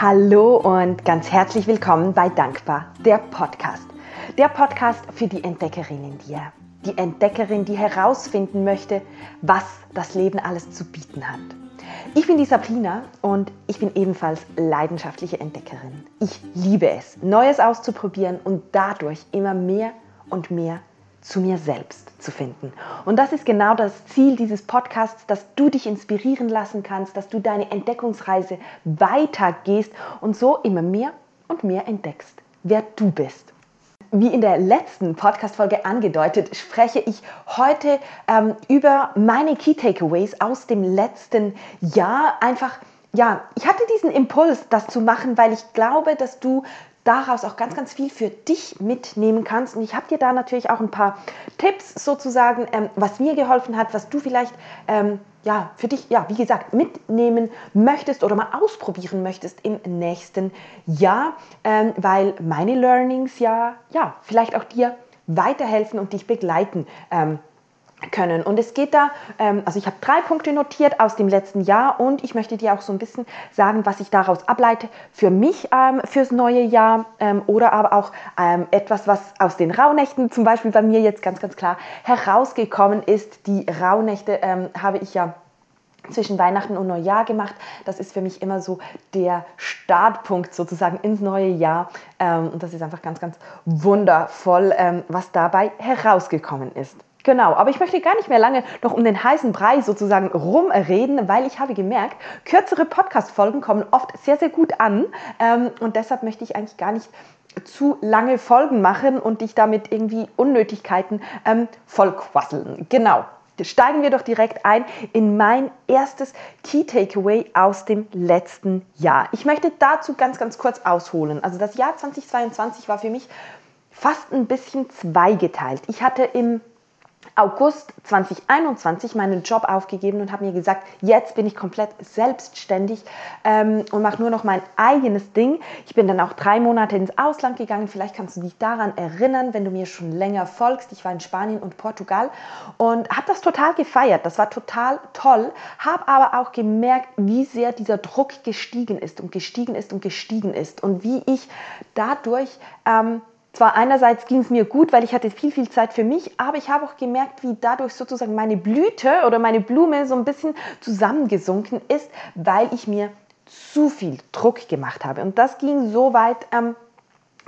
Hallo und ganz herzlich willkommen bei Dankbar, der Podcast. Der Podcast für die Entdeckerin in dir. Die Entdeckerin, die herausfinden möchte, was das Leben alles zu bieten hat. Ich bin die Sabrina und ich bin ebenfalls leidenschaftliche Entdeckerin. Ich liebe es, Neues auszuprobieren und dadurch immer mehr und mehr zu mir selbst zu finden. Und das ist genau das Ziel dieses Podcasts, dass du dich inspirieren lassen kannst, dass du deine Entdeckungsreise weitergehst und so immer mehr und mehr entdeckst, wer du bist. Wie in der letzten Podcast-Folge angedeutet, spreche ich heute ähm, über meine Key Takeaways aus dem letzten Jahr. Einfach, ja, ich hatte diesen Impuls, das zu machen, weil ich glaube, dass du daraus auch ganz, ganz viel für dich mitnehmen kannst. Und ich habe dir da natürlich auch ein paar Tipps sozusagen, ähm, was mir geholfen hat, was du vielleicht ähm, ja, für dich, ja, wie gesagt, mitnehmen möchtest oder mal ausprobieren möchtest im nächsten Jahr, ähm, weil meine Learnings ja, ja, vielleicht auch dir weiterhelfen und dich begleiten ähm, können. Und es geht da, ähm, also ich habe drei Punkte notiert aus dem letzten Jahr und ich möchte dir auch so ein bisschen sagen, was ich daraus ableite für mich ähm, fürs neue Jahr ähm, oder aber auch etwas, was aus den Rauhnächten zum Beispiel bei mir jetzt ganz, ganz klar herausgekommen ist. Die Rauhnächte habe ich ja zwischen Weihnachten und Neujahr gemacht. Das ist für mich immer so der Startpunkt sozusagen ins neue Jahr. Und das ist einfach ganz, ganz wundervoll, was dabei herausgekommen ist. Genau, aber ich möchte gar nicht mehr lange noch um den heißen Brei sozusagen rumreden, weil ich habe gemerkt, kürzere Podcast-Folgen kommen oft sehr, sehr gut an. Ähm, und deshalb möchte ich eigentlich gar nicht zu lange Folgen machen und dich damit irgendwie Unnötigkeiten ähm, vollquasseln. Genau. Steigen wir doch direkt ein in mein erstes Key Takeaway aus dem letzten Jahr. Ich möchte dazu ganz, ganz kurz ausholen. Also das Jahr 2022 war für mich fast ein bisschen zweigeteilt. Ich hatte im August 2021 meinen Job aufgegeben und habe mir gesagt, jetzt bin ich komplett selbstständig ähm, und mache nur noch mein eigenes Ding. Ich bin dann auch drei Monate ins Ausland gegangen. Vielleicht kannst du dich daran erinnern, wenn du mir schon länger folgst. Ich war in Spanien und Portugal und habe das total gefeiert. Das war total toll. Habe aber auch gemerkt, wie sehr dieser Druck gestiegen ist und gestiegen ist und gestiegen ist und wie ich dadurch ähm, zwar einerseits ging es mir gut, weil ich hatte viel, viel Zeit für mich, aber ich habe auch gemerkt, wie dadurch sozusagen meine Blüte oder meine Blume so ein bisschen zusammengesunken ist, weil ich mir zu viel Druck gemacht habe. Und das ging so weit, ähm,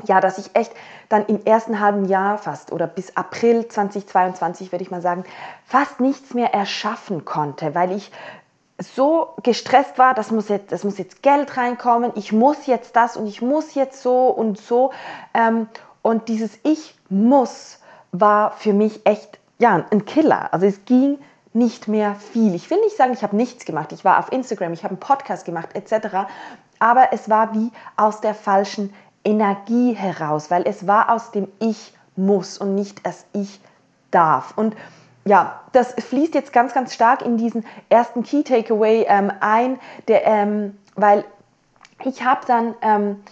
ja, dass ich echt dann im ersten halben Jahr fast oder bis April 2022, würde ich mal sagen, fast nichts mehr erschaffen konnte, weil ich so gestresst war, das muss jetzt, das muss jetzt Geld reinkommen, ich muss jetzt das und ich muss jetzt so und so. Ähm, und dieses Ich muss war für mich echt ja, ein Killer. Also es ging nicht mehr viel. Ich will nicht sagen, ich habe nichts gemacht. Ich war auf Instagram, ich habe einen Podcast gemacht etc. Aber es war wie aus der falschen Energie heraus, weil es war aus dem Ich muss und nicht das Ich darf. Und ja, das fließt jetzt ganz, ganz stark in diesen ersten Key Takeaway ähm, ein, der, ähm, weil ich habe dann ähm,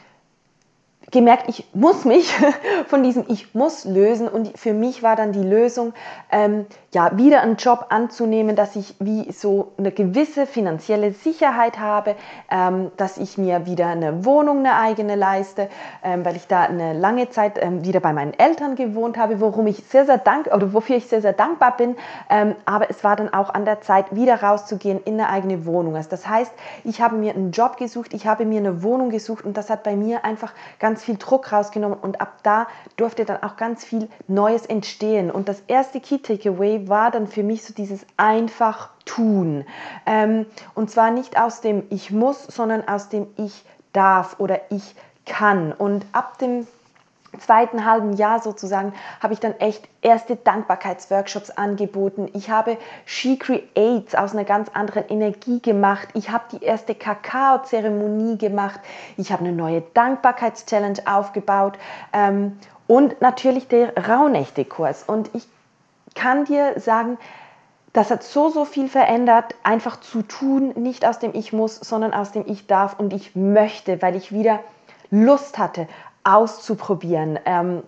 gemerkt, ich muss mich von diesem Ich muss lösen. Und für mich war dann die Lösung, ähm, ja, wieder einen Job anzunehmen, dass ich wie so eine gewisse finanzielle Sicherheit habe, ähm, dass ich mir wieder eine Wohnung, eine eigene leiste, ähm, weil ich da eine lange Zeit ähm, wieder bei meinen Eltern gewohnt habe, worum ich sehr, sehr dank oder wofür ich sehr, sehr dankbar bin. Ähm, aber es war dann auch an der Zeit, wieder rauszugehen in eine eigene Wohnung. Also das heißt, ich habe mir einen Job gesucht, ich habe mir eine Wohnung gesucht und das hat bei mir einfach ganz viel Druck rausgenommen und ab da durfte dann auch ganz viel Neues entstehen. Und das erste Key Takeaway war dann für mich so dieses einfach tun. Ähm, und zwar nicht aus dem Ich muss, sondern aus dem Ich darf oder Ich kann. Und ab dem zweiten halben Jahr sozusagen habe ich dann echt erste Dankbarkeitsworkshops angeboten. Ich habe She Creates aus einer ganz anderen Energie gemacht. Ich habe die erste Kakao-Zeremonie gemacht. Ich habe eine neue Dankbarkeitschallenge aufgebaut. Ähm, und natürlich der Rauhnächte-Kurs. Und ich kann dir sagen, das hat so, so viel verändert, einfach zu tun, nicht aus dem Ich muss, sondern aus dem Ich darf und ich möchte, weil ich wieder Lust hatte, auszuprobieren. Ähm,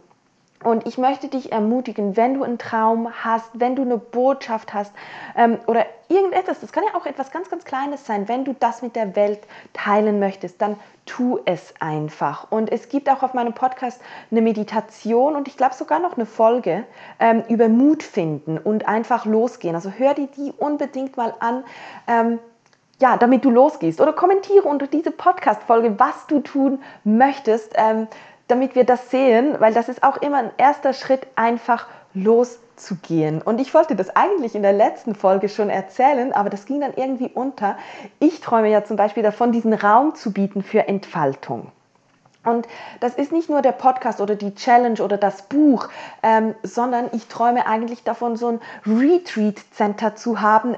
Und ich möchte dich ermutigen, wenn du einen Traum hast, wenn du eine Botschaft hast ähm, oder irgendetwas, das kann ja auch etwas ganz, ganz Kleines sein, wenn du das mit der Welt teilen möchtest, dann tu es einfach. Und es gibt auch auf meinem Podcast eine Meditation und ich glaube sogar noch eine Folge ähm, über Mut finden und einfach losgehen. Also hör dir die unbedingt mal an. Ähm, ja, damit du losgehst oder kommentiere unter diese Podcast-Folge, was du tun möchtest. Damit wir das sehen, weil das ist auch immer ein erster Schritt, einfach loszugehen. Und ich wollte das eigentlich in der letzten Folge schon erzählen, aber das ging dann irgendwie unter. Ich träume ja zum Beispiel davon, diesen Raum zu bieten für Entfaltung. Und das ist nicht nur der Podcast oder die Challenge oder das Buch, ähm, sondern ich träume eigentlich davon, so ein Retreat-Center zu haben,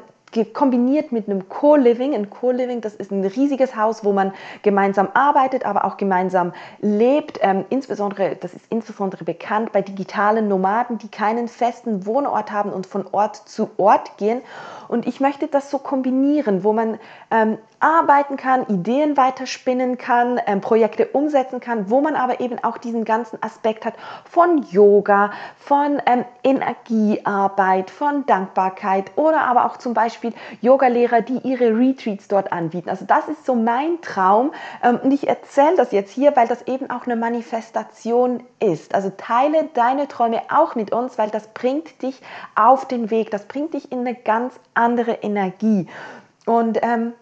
kombiniert mit einem Co-Living. Ein Co-Living, das ist ein riesiges Haus, wo man gemeinsam arbeitet, aber auch gemeinsam lebt. Ähm, insbesondere, das ist insbesondere bekannt bei digitalen Nomaden, die keinen festen Wohnort haben und von Ort zu Ort gehen. Und ich möchte das so kombinieren, wo man ähm, arbeiten kann, Ideen weiterspinnen kann, ähm, Projekte umsetzen kann, wo man aber eben auch diesen ganzen Aspekt hat von Yoga, von ähm, Energiearbeit, von Dankbarkeit oder aber auch zum Beispiel Yogalehrer, die ihre Retreats dort anbieten. Also das ist so mein Traum ähm, und ich erzähle das jetzt hier, weil das eben auch eine Manifestation ist. Also teile deine Träume auch mit uns, weil das bringt dich auf den Weg, das bringt dich in eine ganz andere Energie. Und ähm,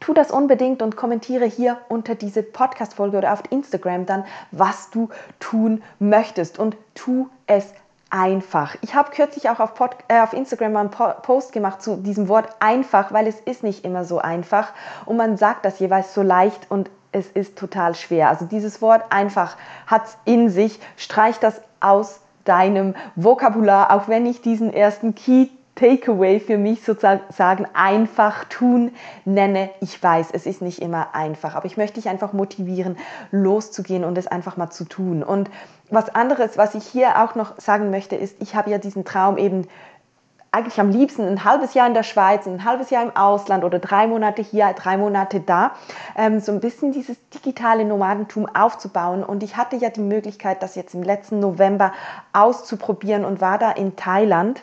tu das unbedingt und kommentiere hier unter diese Podcast-Folge oder auf Instagram dann, was du tun möchtest und tu es einfach. Ich habe kürzlich auch auf, Pod, äh, auf Instagram mal einen Post gemacht zu diesem Wort einfach, weil es ist nicht immer so einfach und man sagt das jeweils so leicht und es ist total schwer. Also dieses Wort einfach hat es in sich. Streich das aus deinem Vokabular, auch wenn ich diesen ersten Key Takeaway für mich sozusagen einfach tun nenne. Ich weiß, es ist nicht immer einfach, aber ich möchte dich einfach motivieren, loszugehen und es einfach mal zu tun. Und was anderes, was ich hier auch noch sagen möchte, ist, ich habe ja diesen Traum eben eigentlich am liebsten ein halbes Jahr in der Schweiz, ein halbes Jahr im Ausland oder drei Monate hier, drei Monate da, ähm, so ein bisschen dieses digitale Nomadentum aufzubauen. Und ich hatte ja die Möglichkeit, das jetzt im letzten November auszuprobieren und war da in Thailand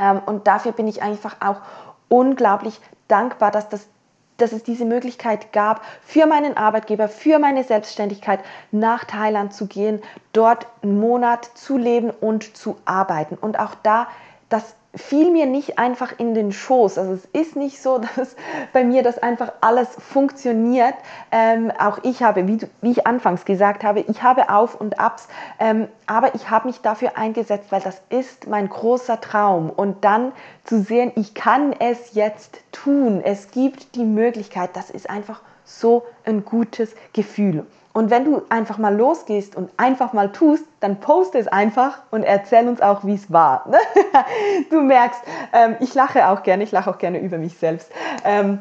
ähm, und dafür bin ich einfach auch unglaublich dankbar, dass das dass es diese Möglichkeit gab, für meinen Arbeitgeber, für meine Selbstständigkeit nach Thailand zu gehen, dort einen Monat zu leben und zu arbeiten. Und auch da das fiel mir nicht einfach in den Schoß. Also es ist nicht so, dass bei mir das einfach alles funktioniert. Ähm, auch ich habe, wie, wie, ich anfangs gesagt habe, ich habe Auf und Abs, ähm, aber ich habe mich dafür eingesetzt, weil das ist mein großer Traum. Und dann zu sehen, ich kann es jetzt tun, es gibt die Möglichkeit, das ist einfach so ein gutes Gefühl. Und wenn du einfach mal losgehst und einfach mal tust, dann poste es einfach und erzähl uns auch, wie es war. du merkst, ähm, ich lache auch gerne, ich lache auch gerne über mich selbst. Ähm,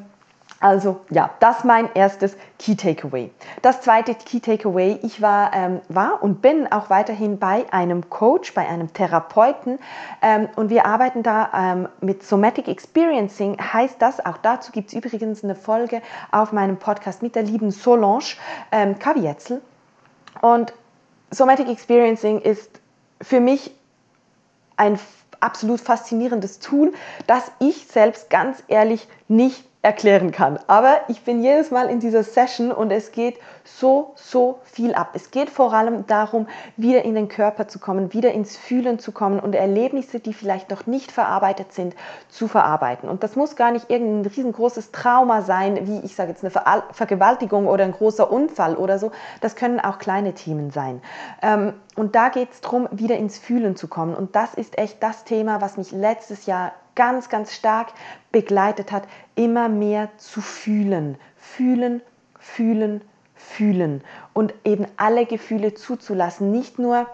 also ja, das mein erstes Key Takeaway. Das zweite Key Takeaway, ich war, ähm, war und bin auch weiterhin bei einem Coach, bei einem Therapeuten ähm, und wir arbeiten da ähm, mit Somatic Experiencing, heißt das, auch dazu gibt es übrigens eine Folge auf meinem Podcast mit der lieben Solange ähm, Kavietzel und Somatic Experiencing ist für mich ein absolut faszinierendes Tool, das ich selbst ganz ehrlich nicht erklären kann. Aber ich bin jedes Mal in dieser Session und es geht so, so viel ab. Es geht vor allem darum, wieder in den Körper zu kommen, wieder ins Fühlen zu kommen und Erlebnisse, die vielleicht noch nicht verarbeitet sind, zu verarbeiten. Und das muss gar nicht irgendein riesengroßes Trauma sein, wie ich sage jetzt eine Ver Vergewaltigung oder ein großer Unfall oder so. Das können auch kleine Themen sein. Ähm, und da geht es darum, wieder ins Fühlen zu kommen. Und das ist echt das Thema, was mich letztes Jahr ganz, ganz stark begleitet hat, immer mehr zu fühlen. Fühlen, fühlen, fühlen. Und eben alle Gefühle zuzulassen. Nicht nur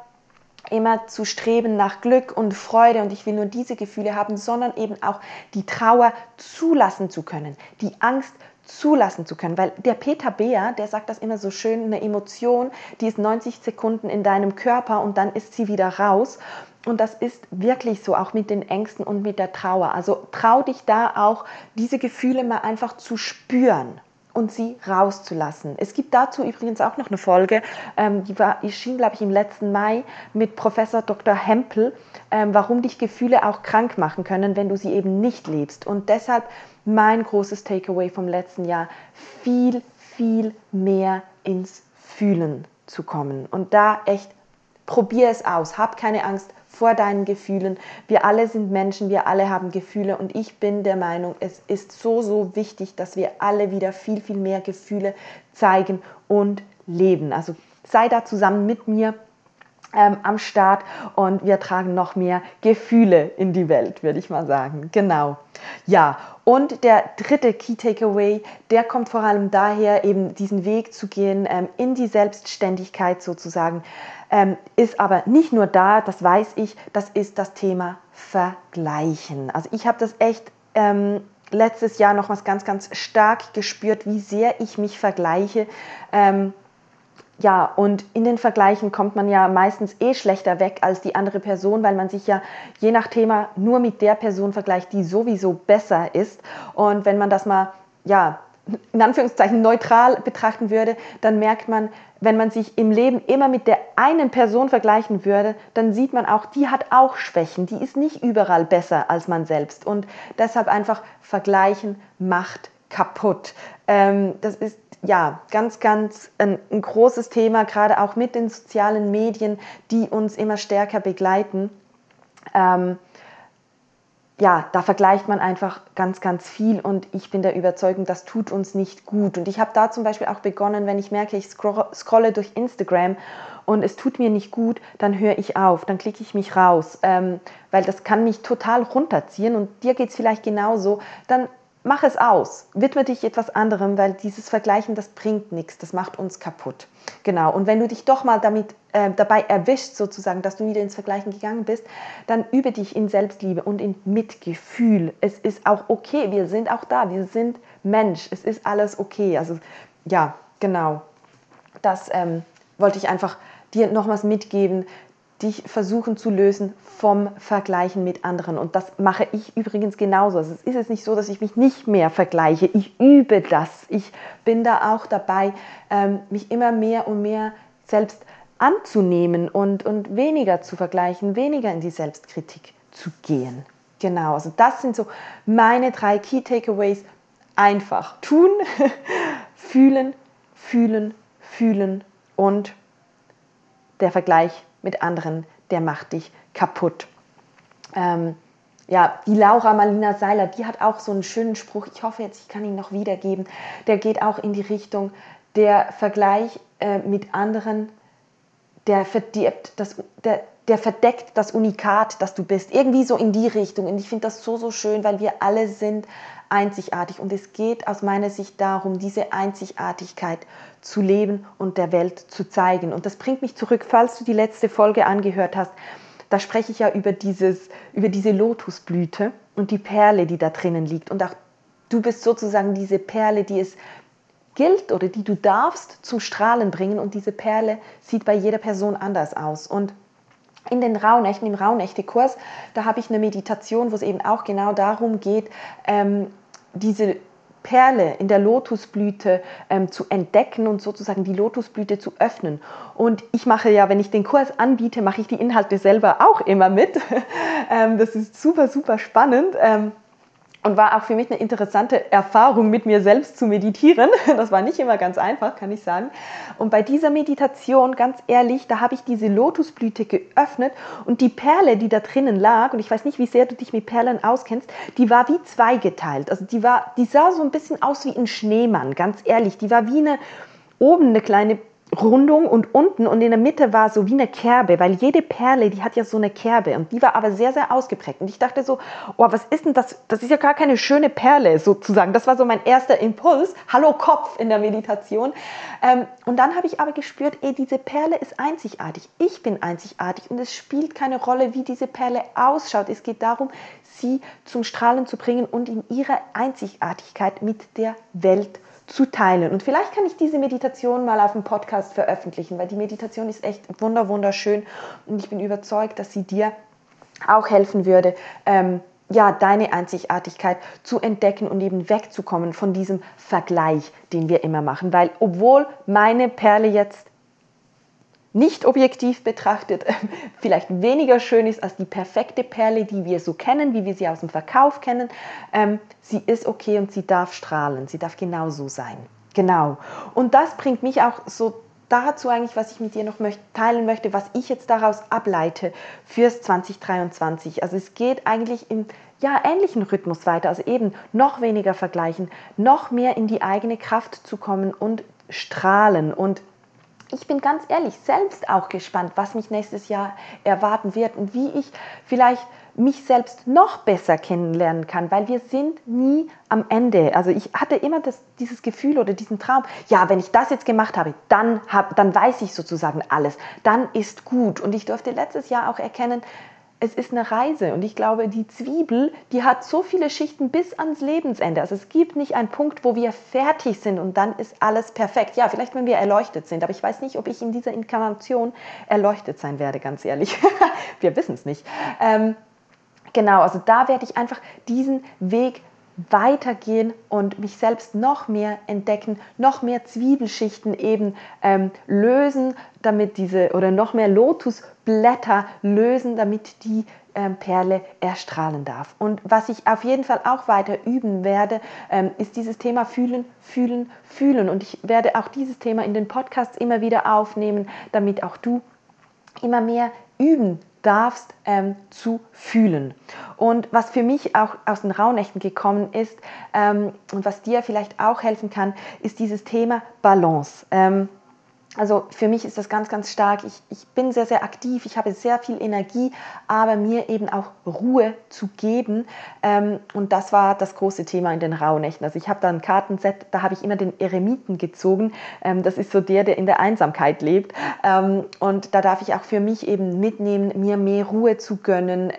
immer zu streben nach Glück und Freude und ich will nur diese Gefühle haben, sondern eben auch die Trauer zulassen zu können, die Angst zulassen zu können. Weil der Peter Beer, der sagt das immer so schön, eine Emotion, die ist 90 Sekunden in deinem Körper und dann ist sie wieder raus. Und das ist wirklich so, auch mit den Ängsten und mit der Trauer. Also trau dich da auch, diese Gefühle mal einfach zu spüren. und sie rauszulassen. Es gibt dazu übrigens auch noch eine Folge, ähm, die war, erschien, glaube ich, im letzten Mai mit Professor Dr. Hempel, ähm, warum dich Gefühle auch krank machen können, wenn du sie eben nicht lebst. Und deshalb mein großes Takeaway vom letzten Jahr, viel, viel mehr ins Fühlen zu kommen. Und da echt, probier es aus, hab keine Angst, vor deinen Gefühlen. Wir alle sind Menschen, wir alle haben Gefühle und ich bin der Meinung, es ist so, so wichtig, dass wir alle wieder viel, viel mehr Gefühle zeigen und leben. Also sei da zusammen mit mir ähm, am Start und wir tragen noch mehr Gefühle in die Welt, würde ich mal sagen. Genau. Ja, und der dritte Key Takeaway, der kommt vor allem daher, eben diesen Weg zu gehen ähm, in die Selbstständigkeit sozusagen, ähm, ist aber nicht nur da, das weiß ich, das ist das Thema Vergleichen. Also ich habe das echt ähm, letztes Jahr noch was ganz, ganz stark gespürt, wie sehr ich mich vergleiche. Ja, und in den Vergleichen kommt man ja meistens eh schlechter weg als die andere Person, weil man sich ja je nach Thema nur mit der Person vergleicht, die sowieso besser ist. Und wenn man das mal, ja, in Anführungszeichen neutral betrachten würde, dann merkt man, wenn man sich im Leben immer mit der einen Person vergleichen würde, dann sieht man auch, die hat auch Schwächen, die ist nicht überall besser als man selbst. Und deshalb einfach vergleichen macht kaputt. Ähm, das ist ja ganz, ganz ein, ein großes Thema, gerade auch mit den sozialen Medien, die uns immer stärker begleiten. Ähm, ja, da vergleicht man einfach ganz, ganz viel und ich bin der Überzeugung, das tut uns nicht gut. Und ich habe da zum Beispiel auch begonnen, wenn ich merke, ich scrolle durch Instagram und es tut mir nicht gut, dann höre ich auf, dann klicke ich mich raus, ähm, weil das kann mich total runterziehen und dir geht es vielleicht genauso. Dann mach es aus, widme dich etwas anderem, weil dieses Vergleichen, das bringt nichts, das macht uns kaputt. Genau, und wenn du dich doch mal damit äh, dabei erwischt, sozusagen, dass du wieder ins Vergleichen gegangen bist, dann übe dich in Selbstliebe und in Mitgefühl. Es ist auch okay, wir sind auch da, wir sind Mensch, es ist alles okay. Also ja, genau, das ähm, wollte ich einfach dir nochmals mitgeben, dich versuchen zu lösen vom Vergleichen mit anderen. Und das mache ich übrigens genauso. Also es ist jetzt nicht so, dass ich mich nicht mehr vergleiche. Ich übe das. Ich bin da auch dabei, ähm, mich immer mehr und mehr selbst anzunehmen und, und weniger zu vergleichen, weniger in die Selbstkritik zu gehen. Genau, also das sind so meine drei Key Takeaways. Einfach tun, fühlen, fühlen, fühlen und der Vergleich mit anderen, der macht dich kaputt. Ähm, ja, die Laura Marlina Seiler, die hat auch so einen schönen Spruch, ich hoffe jetzt, ich kann ihn noch wiedergeben, der geht auch in die Richtung, der Vergleich äh, mit anderen, der verdirbt das, der, der verdeckt das Unikat, das du bist. Irgendwie so in die Richtung. Und ich finde das so, so schön, weil wir alle sind einzigartig. Und es geht aus meiner Sicht darum, diese Einzigartigkeit zu leben und der Welt zu zeigen. Und das bringt mich zurück, falls du die letzte Folge angehört hast. Da spreche ich ja über, dieses, über diese Lotusblüte und die Perle, die da drinnen liegt. Und auch du bist sozusagen diese Perle, die es gilt oder die du darfst zum Strahlen bringen. Und diese Perle sieht bei jeder Person anders aus. Und in den Rauhnächten, im Rauhnächte-Kurs, da habe ich eine Meditation, wo es eben auch genau darum geht, ähm, diese Perle in der Lotusblüte ähm, zu entdecken und sozusagen die Lotusblüte zu öffnen. Und ich mache ja, wenn ich den Kurs anbiete, mache ich die Inhalte selber auch immer mit. ähm, das ist super, super spannend. Ähm, und war auch für mich eine interessante Erfahrung, mit mir selbst zu meditieren. Das war nicht immer ganz einfach, kann ich sagen. Und bei dieser Meditation, ganz ehrlich, da habe ich diese Lotusblüte geöffnet und die Perle, die da drinnen lag, und ich weiß nicht, wie sehr du dich mit Perlen auskennst, die war wie zweigeteilt. Also die war, die sah so ein bisschen aus wie ein Schneemann, ganz ehrlich. Die war wie eine oben eine kleine Rundung und unten und in der Mitte war so wie eine Kerbe, weil jede Perle, die hat ja so eine Kerbe und die war aber sehr, sehr ausgeprägt. Und ich dachte so, oh, was ist denn das? Das ist ja gar keine schöne Perle sozusagen. Das war so mein erster Impuls. Hallo Kopf in der Meditation. Ähm, und dann habe ich aber gespürt, ey, diese Perle ist einzigartig. Ich bin einzigartig und es spielt keine Rolle, wie diese Perle ausschaut. Es geht darum, sie zum Strahlen zu bringen und in ihrer Einzigartigkeit mit der Welt zu zu teilen. Und vielleicht kann ich diese Meditation mal auf dem Podcast veröffentlichen, weil die Meditation ist echt wunder wunderschön und ich bin überzeugt, dass sie dir auch helfen würde, ähm, ja, deine Einzigartigkeit zu entdecken und eben wegzukommen von diesem Vergleich, den wir immer machen. Weil obwohl meine Perle jetzt nicht objektiv betrachtet vielleicht weniger schön ist als die perfekte Perle, die wir so kennen, wie wir sie aus dem Verkauf kennen, ähm, sie ist okay und sie darf strahlen, sie darf genau so sein. Genau. Und das bringt mich auch so dazu eigentlich, was ich mit dir noch teilen möchte, was ich jetzt daraus ableite fürs 2023. Also es geht eigentlich im ja, ähnlichen Rhythmus weiter, also eben noch weniger vergleichen, noch mehr in die eigene Kraft zu kommen und strahlen. Und ich bin ganz ehrlich selbst auch gespannt, was mich nächstes Jahr erwarten wird und wie ich vielleicht mich selbst noch besser kennenlernen kann, weil wir sind nie am Ende. Also ich hatte immer das, dieses Gefühl oder diesen Traum, ja, wenn ich das jetzt gemacht habe, dann, hab, dann weiß ich sozusagen alles, dann ist gut. Und ich durfte letztes Jahr auch erkennen, es ist eine Reise und ich glaube, die Zwiebel, die hat so viele Schichten bis ans Lebensende. Also es gibt nicht einen Punkt, wo wir fertig sind und dann ist alles perfekt. Ja, vielleicht wenn wir erleuchtet sind, aber ich weiß nicht, ob ich in dieser Inkarnation erleuchtet sein werde, ganz ehrlich. wir wissen es nicht. Ähm, Genau, also da werde ich einfach diesen Weg weitergehen und mich selbst noch mehr entdecken, noch mehr Zwiebelschichten eben ähm, lösen, damit diese oder noch mehr Lotusblätter lösen, damit die ähm, Perle erstrahlen darf. Und was ich auf jeden Fall auch weiter üben werde, ähm, ist dieses Thema fühlen, fühlen, fühlen. Und ich werde auch dieses Thema in den Podcasts immer wieder aufnehmen, damit auch du immer mehr üben darfst ähm, zu fühlen. Und was für mich auch aus den Rauhnächten gekommen ist ähm, und was dir vielleicht auch helfen kann, ist dieses Thema Balance. Ähm, also für mich ist das ganz, ganz stark. Ich, ich bin sehr, sehr aktiv, ich habe sehr viel Energie, aber mir eben auch Ruhe zu geben. Ähm, und das war das große Thema in den Rauhnächten. Also ich habe da ein Kartenset, da habe ich immer den Eremiten gezogen. Ähm, das ist so der, der in der Einsamkeit lebt. Ähm, und da darf ich auch für mich eben mitnehmen, mir mehr Ruhe zu gönnen.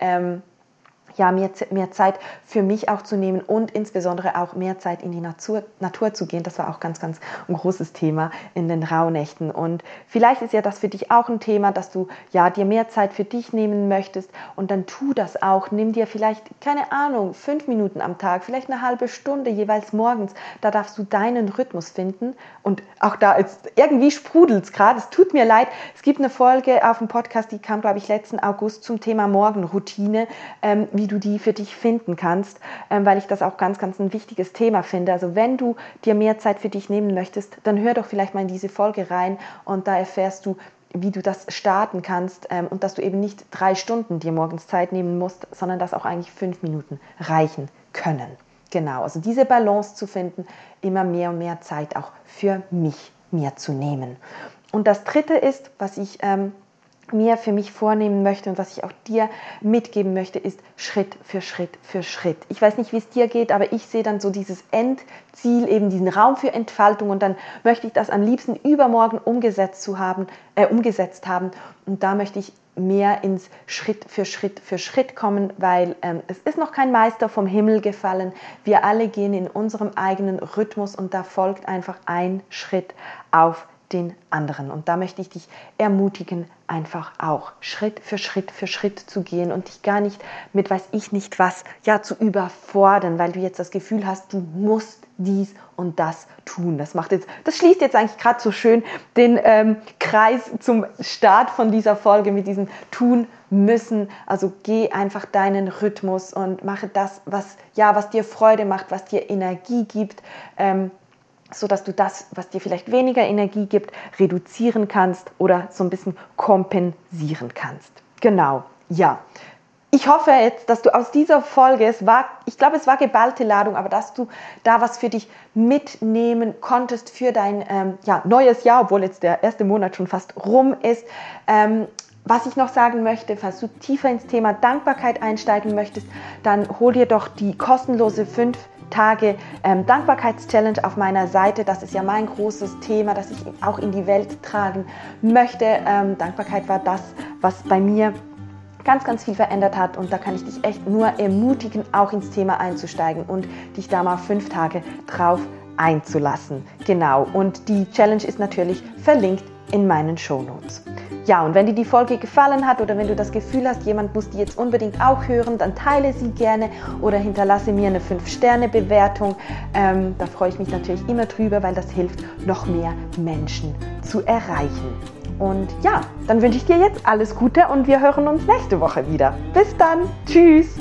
Ja, mehr, mehr Zeit für mich auch zu nehmen und insbesondere auch mehr Zeit in die Natur, Natur zu gehen. Das war auch ganz, ganz ein großes Thema in den Rauhnächten. Und vielleicht ist ja das für dich auch ein Thema, dass du ja dir mehr Zeit für dich nehmen möchtest und dann tu das auch. Nimm dir vielleicht, keine Ahnung, fünf Minuten am Tag, vielleicht eine halbe Stunde jeweils morgens. Da darfst du deinen Rhythmus finden. Und auch da ist irgendwie sprudelt es gerade. Es tut mir leid. Es gibt eine Folge auf dem Podcast, die kam, glaube ich, letzten August zum Thema Morgenroutine. Ähm, wie du die für dich finden kannst, ähm, weil ich das auch ganz, ganz ein wichtiges Thema finde. Also wenn du dir mehr Zeit für dich nehmen möchtest, dann hör doch vielleicht mal in diese Folge rein und da erfährst du, wie du das starten kannst ähm, und dass du eben nicht drei Stunden dir morgens Zeit nehmen musst, sondern dass auch eigentlich fünf Minuten reichen können. Genau, also diese Balance zu finden, immer mehr und mehr Zeit auch für mich mir zu nehmen. Und das Dritte ist, was ich ähm, mir für mich vornehmen möchte und was ich auch dir mitgeben möchte, ist Schritt für Schritt für Schritt. Ich weiß nicht, wie es dir geht, aber ich sehe dann so dieses Endziel, eben diesen Raum für Entfaltung und dann möchte ich das am liebsten übermorgen umgesetzt zu haben, äh, umgesetzt haben und da möchte ich mehr ins Schritt für Schritt für Schritt kommen, weil ähm, es ist noch kein Meister vom Himmel gefallen. Wir alle gehen in unserem eigenen Rhythmus und da folgt einfach ein Schritt auf den anderen. Und da möchte ich dich ermutigen, einfach auch Schritt für Schritt für Schritt zu gehen und dich gar nicht mit weiß ich nicht was ja zu überfordern, weil du jetzt das Gefühl hast, du musst dies und das tun. Das macht jetzt, das schließt jetzt eigentlich gerade so schön den ähm, Kreis zum Start von dieser Folge mit diesem Tun müssen. Also geh einfach deinen Rhythmus und mache das, was ja, was dir Freude macht, was dir Energie gibt. Ähm, so dass du das, was dir vielleicht weniger Energie gibt, reduzieren kannst oder so ein bisschen kompensieren kannst. Genau, ja. Ich hoffe jetzt, dass du aus dieser Folge, es war, ich glaube, es war geballte Ladung, aber dass du da was für dich mitnehmen konntest für dein ähm, ja, neues Jahr, obwohl jetzt der erste Monat schon fast rum ist. Ähm, was ich noch sagen möchte, falls du tiefer ins Thema Dankbarkeit einsteigen möchtest, dann hol dir doch die kostenlose 5 Tage ähm, Dankbarkeitschallenge auf meiner Seite. Das ist ja mein großes Thema, das ich auch in die Welt tragen möchte. Ähm, Dankbarkeit war das, was bei mir ganz, ganz viel verändert hat und da kann ich dich echt nur ermutigen, auch ins Thema einzusteigen und dich da mal fünf Tage drauf einzulassen. Genau. Und die Challenge ist natürlich verlinkt in meinen Shownotes. Ja, und wenn dir die Folge gefallen hat oder wenn du das Gefühl hast, jemand muss die jetzt unbedingt auch hören, dann teile sie gerne oder hinterlasse mir eine 5-Sterne-Bewertung. Ähm, da freue ich mich natürlich immer drüber, weil das hilft, noch mehr Menschen zu erreichen. Und ja, dann wünsche ich dir jetzt alles Gute und wir hören uns nächste Woche wieder. Bis dann. Tschüss.